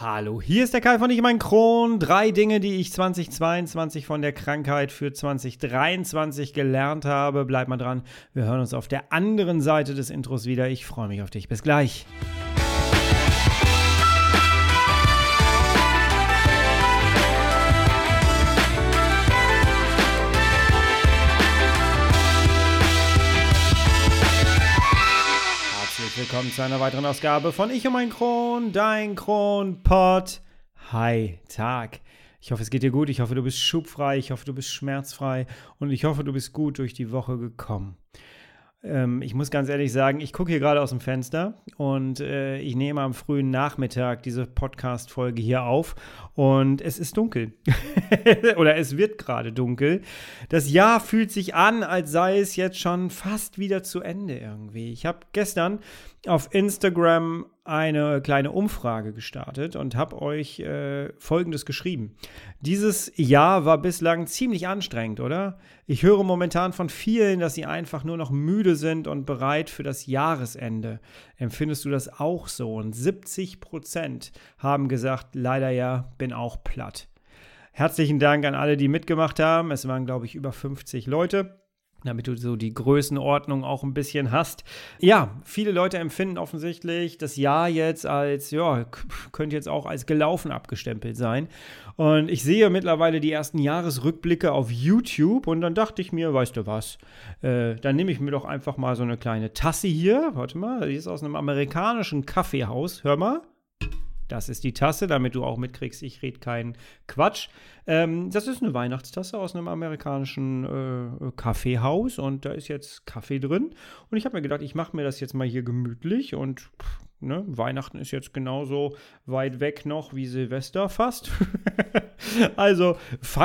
Hallo, hier ist der Kai von Ich mein Kron. Drei Dinge, die ich 2022 von der Krankheit für 2023 gelernt habe. Bleib mal dran. Wir hören uns auf der anderen Seite des Intros wieder. Ich freue mich auf dich. Bis gleich. Willkommen zu einer weiteren Ausgabe von Ich und mein Kron, dein Kronpott. Hi, Tag. Ich hoffe, es geht dir gut. Ich hoffe, du bist schubfrei. Ich hoffe, du bist schmerzfrei. Und ich hoffe, du bist gut durch die Woche gekommen. Ähm, ich muss ganz ehrlich sagen, ich gucke hier gerade aus dem Fenster und äh, ich nehme am frühen Nachmittag diese Podcast-Folge hier auf und es ist dunkel. Oder es wird gerade dunkel. Das Jahr fühlt sich an, als sei es jetzt schon fast wieder zu Ende irgendwie. Ich habe gestern auf Instagram eine kleine Umfrage gestartet und habe euch äh, Folgendes geschrieben. Dieses Jahr war bislang ziemlich anstrengend, oder? Ich höre momentan von vielen, dass sie einfach nur noch müde sind und bereit für das Jahresende. Empfindest du das auch so? Und 70 Prozent haben gesagt, leider ja, bin auch platt. Herzlichen Dank an alle, die mitgemacht haben. Es waren, glaube ich, über 50 Leute damit du so die Größenordnung auch ein bisschen hast. Ja, viele Leute empfinden offensichtlich das Jahr jetzt als, ja, könnte jetzt auch als gelaufen abgestempelt sein. Und ich sehe mittlerweile die ersten Jahresrückblicke auf YouTube und dann dachte ich mir, weißt du was, äh, dann nehme ich mir doch einfach mal so eine kleine Tasse hier. Warte mal, die ist aus einem amerikanischen Kaffeehaus. Hör mal. Das ist die Tasse, damit du auch mitkriegst, ich rede keinen Quatsch. Ähm, das ist eine Weihnachtstasse aus einem amerikanischen äh, Kaffeehaus und da ist jetzt Kaffee drin. Und ich habe mir gedacht, ich mache mir das jetzt mal hier gemütlich und pff, ne, Weihnachten ist jetzt genauso weit weg noch wie Silvester fast. also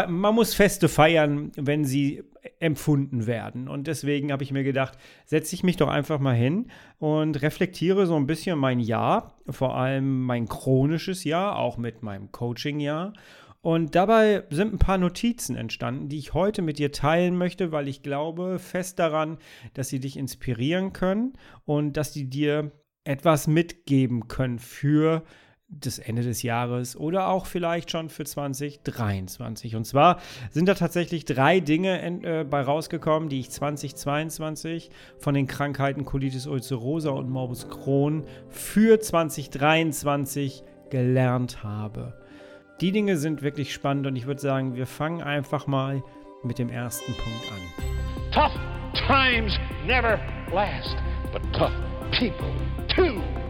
man muss Feste feiern, wenn sie empfunden werden. Und deswegen habe ich mir gedacht, setze ich mich doch einfach mal hin und reflektiere so ein bisschen mein Jahr, vor allem mein chronisches Jahr, auch mit meinem Coaching-Jahr. Und dabei sind ein paar Notizen entstanden, die ich heute mit dir teilen möchte, weil ich glaube fest daran, dass sie dich inspirieren können und dass sie dir etwas mitgeben können für das Ende des Jahres oder auch vielleicht schon für 2023. Und zwar sind da tatsächlich drei Dinge äh, bei rausgekommen, die ich 2022 von den Krankheiten Colitis ulcerosa und Morbus Crohn für 2023 gelernt habe. Die Dinge sind wirklich spannend und ich würde sagen, wir fangen einfach mal mit dem ersten Punkt an. Tough times never last, but tough people too.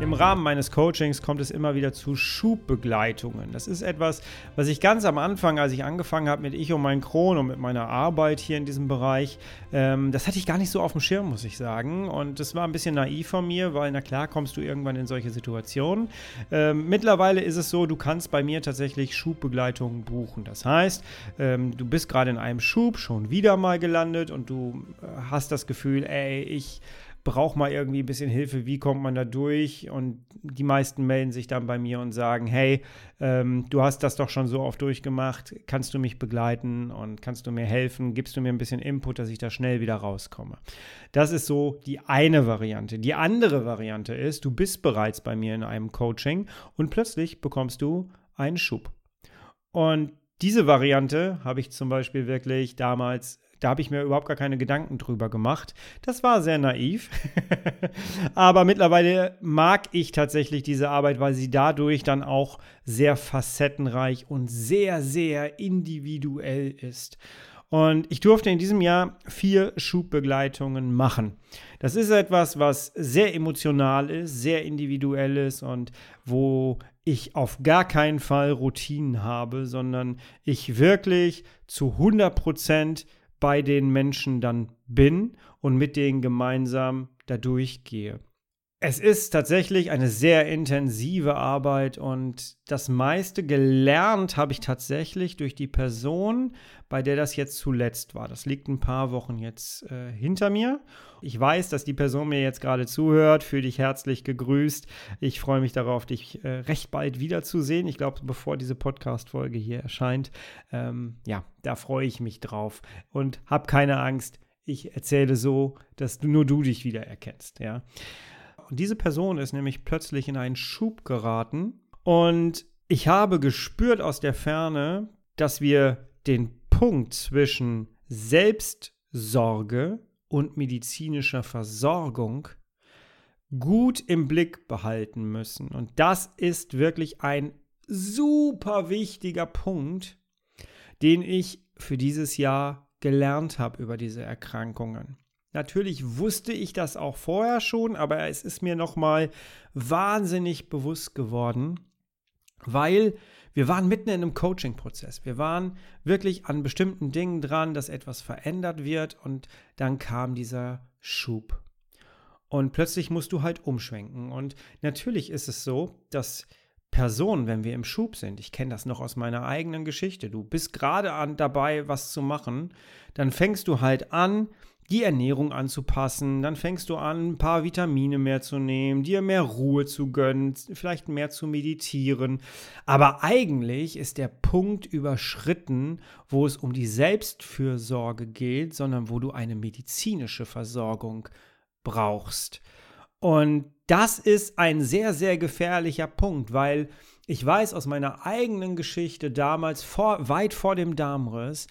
Im Rahmen meines Coachings kommt es immer wieder zu Schubbegleitungen. Das ist etwas, was ich ganz am Anfang, als ich angefangen habe mit Ich und mein Kron und mit meiner Arbeit hier in diesem Bereich, ähm, das hatte ich gar nicht so auf dem Schirm, muss ich sagen. Und das war ein bisschen naiv von mir, weil na klar kommst du irgendwann in solche Situationen. Ähm, mittlerweile ist es so, du kannst bei mir tatsächlich Schubbegleitungen buchen. Das heißt, ähm, du bist gerade in einem Schub schon wieder mal gelandet und du äh, hast das Gefühl, ey, ich brauche mal irgendwie ein bisschen Hilfe, wie kommt man da durch? Und die meisten melden sich dann bei mir und sagen, hey, ähm, du hast das doch schon so oft durchgemacht, kannst du mich begleiten und kannst du mir helfen, gibst du mir ein bisschen Input, dass ich da schnell wieder rauskomme. Das ist so die eine Variante. Die andere Variante ist, du bist bereits bei mir in einem Coaching und plötzlich bekommst du einen Schub. Und diese Variante habe ich zum Beispiel wirklich damals da habe ich mir überhaupt gar keine Gedanken drüber gemacht. Das war sehr naiv. Aber mittlerweile mag ich tatsächlich diese Arbeit, weil sie dadurch dann auch sehr facettenreich und sehr, sehr individuell ist. Und ich durfte in diesem Jahr vier Schubbegleitungen machen. Das ist etwas, was sehr emotional ist, sehr individuell ist und wo ich auf gar keinen Fall Routinen habe, sondern ich wirklich zu 100 Prozent bei den Menschen dann bin und mit denen gemeinsam da durchgehe. Es ist tatsächlich eine sehr intensive Arbeit und das meiste gelernt habe ich tatsächlich durch die Person, bei der das jetzt zuletzt war. Das liegt ein paar Wochen jetzt äh, hinter mir. Ich weiß, dass die Person mir jetzt gerade zuhört. Fühle dich herzlich gegrüßt. Ich freue mich darauf, dich äh, recht bald wiederzusehen. Ich glaube, bevor diese Podcast-Folge hier erscheint. Ähm, ja, da freue ich mich drauf und hab keine Angst. Ich erzähle so, dass nur du dich wiedererkennst. Ja. Und diese Person ist nämlich plötzlich in einen Schub geraten und ich habe gespürt aus der Ferne, dass wir den Punkt zwischen Selbstsorge und medizinischer Versorgung gut im Blick behalten müssen. Und das ist wirklich ein super wichtiger Punkt, den ich für dieses Jahr gelernt habe über diese Erkrankungen. Natürlich wusste ich das auch vorher schon, aber es ist mir nochmal wahnsinnig bewusst geworden, weil wir waren mitten in einem Coaching-Prozess. Wir waren wirklich an bestimmten Dingen dran, dass etwas verändert wird und dann kam dieser Schub. Und plötzlich musst du halt umschwenken. Und natürlich ist es so, dass Personen, wenn wir im Schub sind, ich kenne das noch aus meiner eigenen Geschichte, du bist gerade dabei, was zu machen, dann fängst du halt an, die Ernährung anzupassen, dann fängst du an, ein paar Vitamine mehr zu nehmen, dir mehr Ruhe zu gönnen, vielleicht mehr zu meditieren. Aber eigentlich ist der Punkt überschritten, wo es um die Selbstfürsorge geht, sondern wo du eine medizinische Versorgung brauchst. Und das ist ein sehr, sehr gefährlicher Punkt, weil ich weiß aus meiner eigenen Geschichte damals, vor, weit vor dem Darmriss,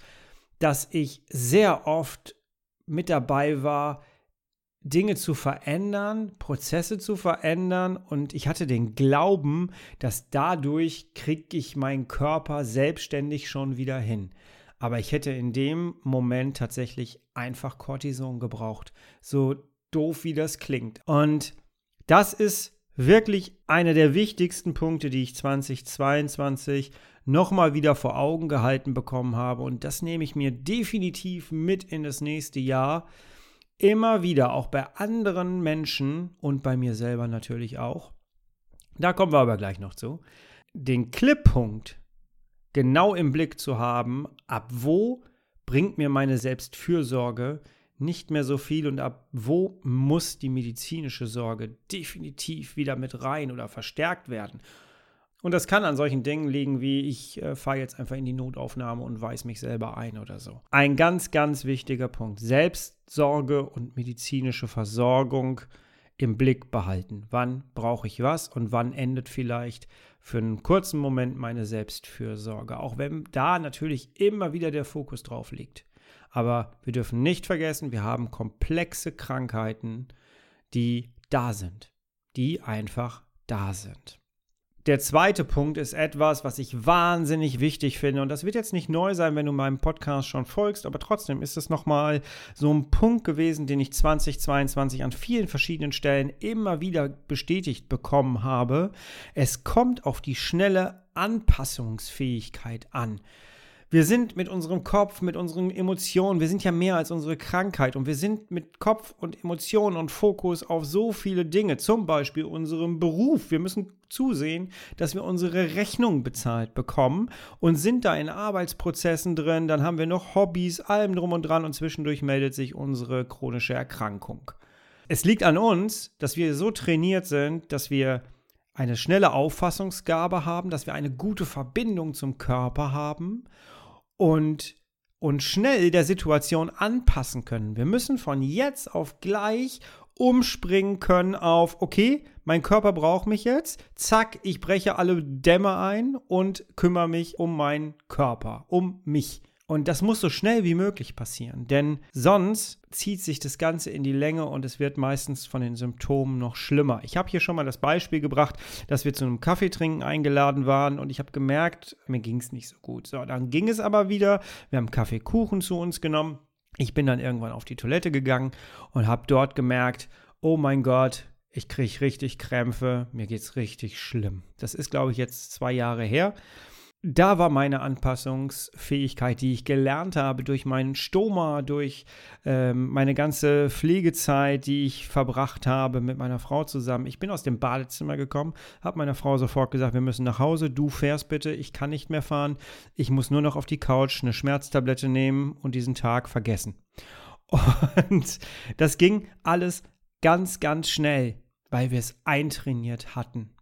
dass ich sehr oft mit dabei war, Dinge zu verändern, Prozesse zu verändern und ich hatte den Glauben, dass dadurch kriege ich meinen Körper selbstständig schon wieder hin. Aber ich hätte in dem Moment tatsächlich einfach Cortison gebraucht. So doof wie das klingt. Und das ist wirklich einer der wichtigsten Punkte, die ich 2022 nochmal wieder vor Augen gehalten bekommen habe. Und das nehme ich mir definitiv mit in das nächste Jahr. Immer wieder, auch bei anderen Menschen und bei mir selber natürlich auch. Da kommen wir aber gleich noch zu. Den Clippunkt genau im Blick zu haben, ab wo bringt mir meine Selbstfürsorge nicht mehr so viel und ab wo muss die medizinische Sorge definitiv wieder mit rein oder verstärkt werden. Und das kann an solchen Dingen liegen, wie ich äh, fahre jetzt einfach in die Notaufnahme und weiß mich selber ein oder so. Ein ganz, ganz wichtiger Punkt. Selbstsorge und medizinische Versorgung im Blick behalten. Wann brauche ich was und wann endet vielleicht für einen kurzen Moment meine Selbstfürsorge. Auch wenn da natürlich immer wieder der Fokus drauf liegt. Aber wir dürfen nicht vergessen, wir haben komplexe Krankheiten, die da sind, die einfach da sind. Der zweite Punkt ist etwas, was ich wahnsinnig wichtig finde. Und das wird jetzt nicht neu sein, wenn du meinem Podcast schon folgst, aber trotzdem ist es nochmal so ein Punkt gewesen, den ich 2022 an vielen verschiedenen Stellen immer wieder bestätigt bekommen habe. Es kommt auf die schnelle Anpassungsfähigkeit an. Wir sind mit unserem Kopf, mit unseren Emotionen, wir sind ja mehr als unsere Krankheit und wir sind mit Kopf und Emotionen und Fokus auf so viele Dinge, zum Beispiel unserem Beruf. Wir müssen zusehen, dass wir unsere Rechnung bezahlt bekommen und sind da in Arbeitsprozessen drin, dann haben wir noch Hobbys, allem drum und dran und zwischendurch meldet sich unsere chronische Erkrankung. Es liegt an uns, dass wir so trainiert sind, dass wir eine schnelle Auffassungsgabe haben, dass wir eine gute Verbindung zum Körper haben und und schnell der Situation anpassen können. Wir müssen von jetzt auf gleich umspringen können auf, okay, mein Körper braucht mich jetzt, zack, ich breche alle Dämme ein und kümmere mich um meinen Körper, um mich. Und das muss so schnell wie möglich passieren, denn sonst zieht sich das Ganze in die Länge und es wird meistens von den Symptomen noch schlimmer. Ich habe hier schon mal das Beispiel gebracht, dass wir zu einem Kaffeetrinken eingeladen waren und ich habe gemerkt, mir ging es nicht so gut. So, dann ging es aber wieder. Wir haben Kaffeekuchen zu uns genommen. Ich bin dann irgendwann auf die Toilette gegangen und habe dort gemerkt, oh mein Gott, ich kriege richtig Krämpfe, mir geht es richtig schlimm. Das ist, glaube ich, jetzt zwei Jahre her da war meine Anpassungsfähigkeit, die ich gelernt habe durch meinen Stoma, durch ähm, meine ganze Pflegezeit, die ich verbracht habe mit meiner Frau zusammen. Ich bin aus dem Badezimmer gekommen, habe meiner Frau sofort gesagt, wir müssen nach Hause, du fährst bitte, ich kann nicht mehr fahren, ich muss nur noch auf die Couch eine Schmerztablette nehmen und diesen Tag vergessen. Und das ging alles ganz, ganz schnell, weil wir es eintrainiert hatten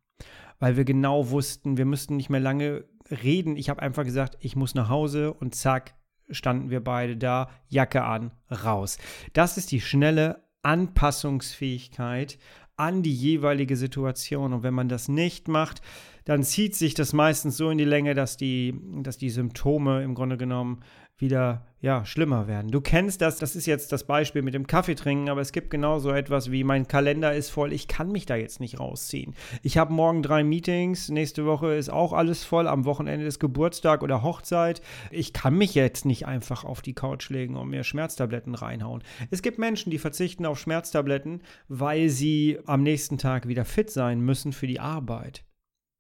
weil wir genau wussten, wir müssten nicht mehr lange reden. Ich habe einfach gesagt, ich muss nach Hause und zack, standen wir beide da, Jacke an, raus. Das ist die schnelle Anpassungsfähigkeit an die jeweilige Situation. Und wenn man das nicht macht, dann zieht sich das meistens so in die Länge, dass die, dass die Symptome im Grunde genommen wieder ja, schlimmer werden. Du kennst das, das ist jetzt das Beispiel mit dem Kaffee trinken, aber es gibt genauso etwas wie mein Kalender ist voll, ich kann mich da jetzt nicht rausziehen. Ich habe morgen drei Meetings, nächste Woche ist auch alles voll, am Wochenende ist Geburtstag oder Hochzeit. Ich kann mich jetzt nicht einfach auf die Couch legen und mir Schmerztabletten reinhauen. Es gibt Menschen, die verzichten auf Schmerztabletten, weil sie am nächsten Tag wieder fit sein müssen für die Arbeit.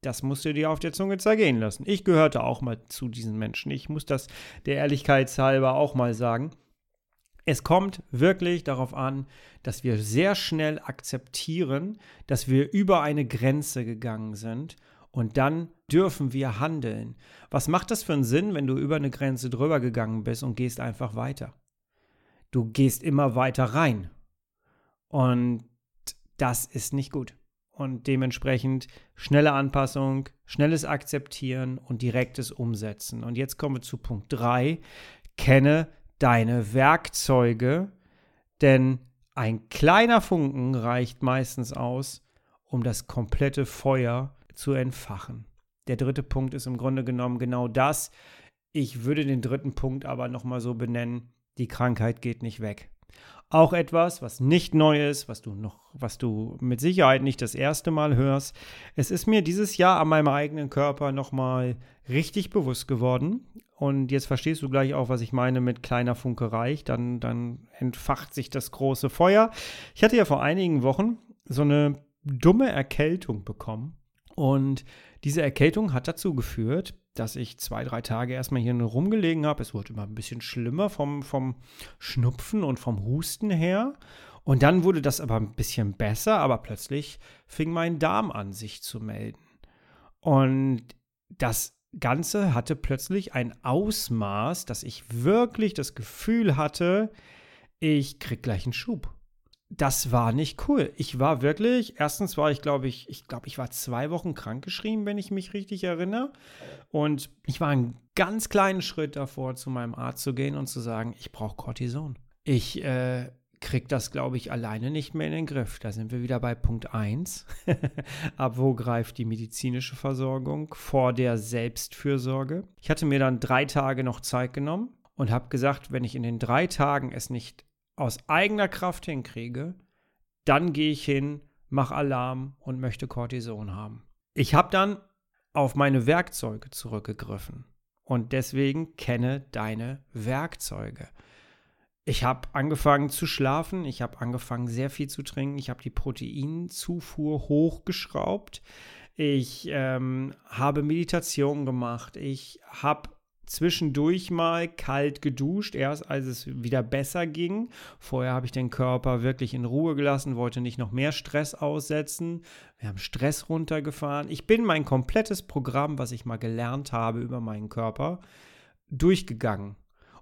Das musst du dir auf der Zunge zergehen lassen. Ich gehörte auch mal zu diesen Menschen. Ich muss das der Ehrlichkeit halber auch mal sagen. Es kommt wirklich darauf an, dass wir sehr schnell akzeptieren, dass wir über eine Grenze gegangen sind und dann dürfen wir handeln. Was macht das für einen Sinn, wenn du über eine Grenze drüber gegangen bist und gehst einfach weiter? Du gehst immer weiter rein. Und das ist nicht gut und dementsprechend schnelle Anpassung, schnelles Akzeptieren und direktes Umsetzen. Und jetzt kommen wir zu Punkt 3. Kenne deine Werkzeuge, denn ein kleiner Funken reicht meistens aus, um das komplette Feuer zu entfachen. Der dritte Punkt ist im Grunde genommen genau das. Ich würde den dritten Punkt aber nochmal so benennen, die Krankheit geht nicht weg. Auch etwas, was nicht neu ist, was du noch, was du mit Sicherheit nicht das erste Mal hörst. Es ist mir dieses Jahr an meinem eigenen Körper nochmal richtig bewusst geworden. Und jetzt verstehst du gleich auch, was ich meine mit kleiner Funke reicht. Dann, dann entfacht sich das große Feuer. Ich hatte ja vor einigen Wochen so eine dumme Erkältung bekommen. Und diese Erkältung hat dazu geführt, dass ich zwei, drei Tage erstmal hier rumgelegen habe. Es wurde immer ein bisschen schlimmer vom, vom Schnupfen und vom Husten her. Und dann wurde das aber ein bisschen besser, aber plötzlich fing mein Darm an, sich zu melden. Und das Ganze hatte plötzlich ein Ausmaß, dass ich wirklich das Gefühl hatte, ich krieg gleich einen Schub das war nicht cool. Ich war wirklich, erstens war ich, glaube ich, ich glaube, ich war zwei Wochen krankgeschrieben, wenn ich mich richtig erinnere. Und ich war einen ganz kleinen Schritt davor, zu meinem Arzt zu gehen und zu sagen, ich brauche Cortison. Ich äh, kriege das, glaube ich, alleine nicht mehr in den Griff. Da sind wir wieder bei Punkt 1. Ab wo greift die medizinische Versorgung vor der Selbstfürsorge? Ich hatte mir dann drei Tage noch Zeit genommen und habe gesagt, wenn ich in den drei Tagen es nicht aus eigener Kraft hinkriege, dann gehe ich hin, mache Alarm und möchte Cortison haben. Ich habe dann auf meine Werkzeuge zurückgegriffen und deswegen kenne deine Werkzeuge. Ich habe angefangen zu schlafen, ich habe angefangen sehr viel zu trinken, ich habe die Proteinzufuhr hochgeschraubt, ich ähm, habe Meditation gemacht, ich habe zwischendurch mal kalt geduscht, erst als es wieder besser ging. Vorher habe ich den Körper wirklich in Ruhe gelassen, wollte nicht noch mehr Stress aussetzen. Wir haben Stress runtergefahren. Ich bin mein komplettes Programm, was ich mal gelernt habe über meinen Körper, durchgegangen.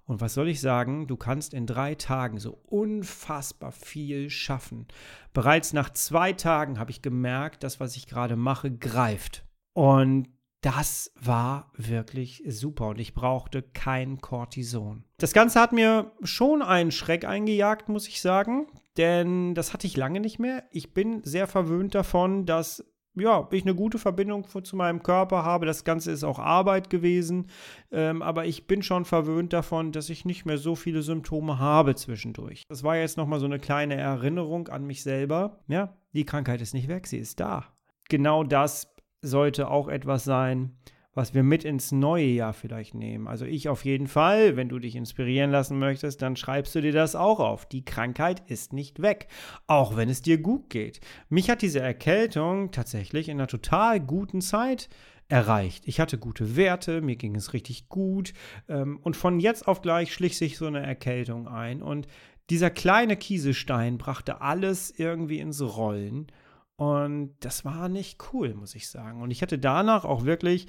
Und was soll ich sagen? Du kannst in drei Tagen so unfassbar viel schaffen. Bereits nach zwei Tagen habe ich gemerkt, das, was ich gerade mache, greift. Und das war wirklich super und ich brauchte kein Cortison. Das Ganze hat mir schon einen Schreck eingejagt, muss ich sagen, denn das hatte ich lange nicht mehr. Ich bin sehr verwöhnt davon, dass ja, ich eine gute Verbindung zu meinem Körper habe. Das Ganze ist auch Arbeit gewesen, ähm, aber ich bin schon verwöhnt davon, dass ich nicht mehr so viele Symptome habe zwischendurch. Das war jetzt nochmal so eine kleine Erinnerung an mich selber. Ja, die Krankheit ist nicht weg, sie ist da. Genau das sollte auch etwas sein, was wir mit ins neue Jahr vielleicht nehmen. Also ich auf jeden Fall, wenn du dich inspirieren lassen möchtest, dann schreibst du dir das auch auf. Die Krankheit ist nicht weg, auch wenn es dir gut geht. Mich hat diese Erkältung tatsächlich in einer total guten Zeit erreicht. Ich hatte gute Werte, mir ging es richtig gut ähm, und von jetzt auf gleich schlich sich so eine Erkältung ein und dieser kleine Kieselstein brachte alles irgendwie ins Rollen und das war nicht cool, muss ich sagen. Und ich hatte danach auch wirklich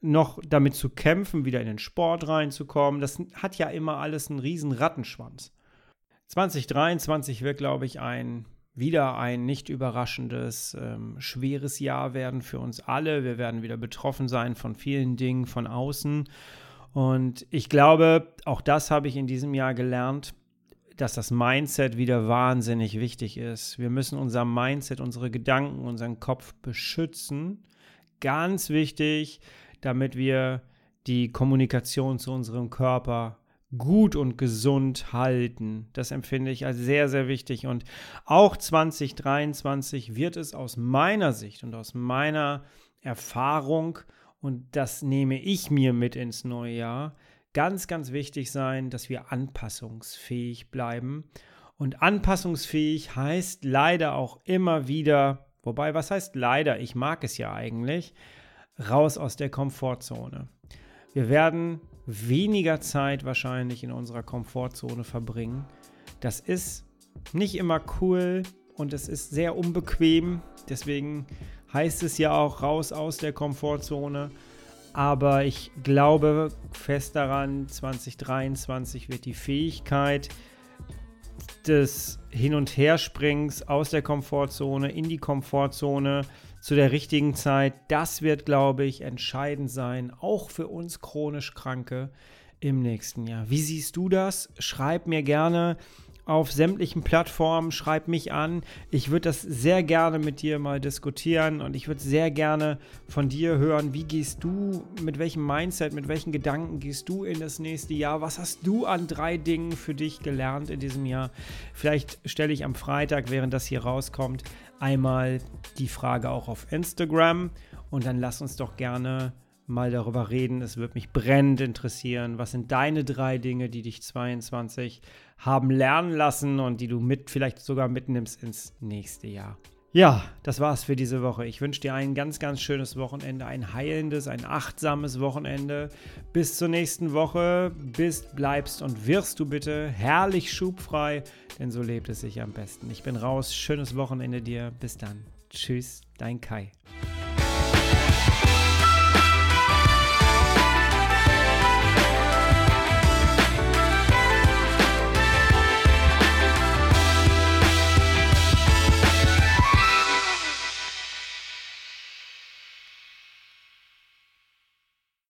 noch damit zu kämpfen, wieder in den Sport reinzukommen. Das hat ja immer alles einen riesen Rattenschwanz. 2023 wird, glaube ich, ein wieder ein nicht überraschendes, ähm, schweres Jahr werden für uns alle. Wir werden wieder betroffen sein von vielen Dingen von außen. Und ich glaube, auch das habe ich in diesem Jahr gelernt, dass das Mindset wieder wahnsinnig wichtig ist. Wir müssen unser Mindset, unsere Gedanken, unseren Kopf beschützen. Ganz wichtig, damit wir die Kommunikation zu unserem Körper gut und gesund halten. Das empfinde ich als sehr, sehr wichtig. Und auch 2023 wird es aus meiner Sicht und aus meiner Erfahrung, und das nehme ich mir mit ins neue Jahr, ganz, ganz wichtig sein, dass wir anpassungsfähig bleiben. Und anpassungsfähig heißt leider auch immer wieder, wobei, was heißt leider? Ich mag es ja eigentlich, raus aus der Komfortzone. Wir werden weniger Zeit wahrscheinlich in unserer Komfortzone verbringen. Das ist nicht immer cool und es ist sehr unbequem. Deswegen heißt es ja auch raus aus der Komfortzone. Aber ich glaube fest daran, 2023 wird die Fähigkeit des Hin- und Herspringens aus der Komfortzone in die Komfortzone zu der richtigen Zeit, das wird, glaube ich, entscheidend sein, auch für uns chronisch Kranke im nächsten Jahr. Wie siehst du das? Schreib mir gerne auf sämtlichen Plattformen, schreib mich an. Ich würde das sehr gerne mit dir mal diskutieren und ich würde sehr gerne von dir hören, wie gehst du, mit welchem Mindset, mit welchen Gedanken gehst du in das nächste Jahr? Was hast du an drei Dingen für dich gelernt in diesem Jahr? Vielleicht stelle ich am Freitag, während das hier rauskommt, einmal die Frage auch auf Instagram und dann lass uns doch gerne mal darüber reden. Es wird mich brennend interessieren. Was sind deine drei Dinge, die dich 22 haben lernen lassen und die du mit vielleicht sogar mitnimmst ins nächste Jahr? Ja, das war's für diese Woche. Ich wünsche dir ein ganz, ganz schönes Wochenende, ein heilendes, ein achtsames Wochenende. Bis zur nächsten Woche. Bist, bleibst und wirst du bitte herrlich schubfrei, denn so lebt es sich am besten. Ich bin raus. Schönes Wochenende dir. Bis dann. Tschüss, dein Kai.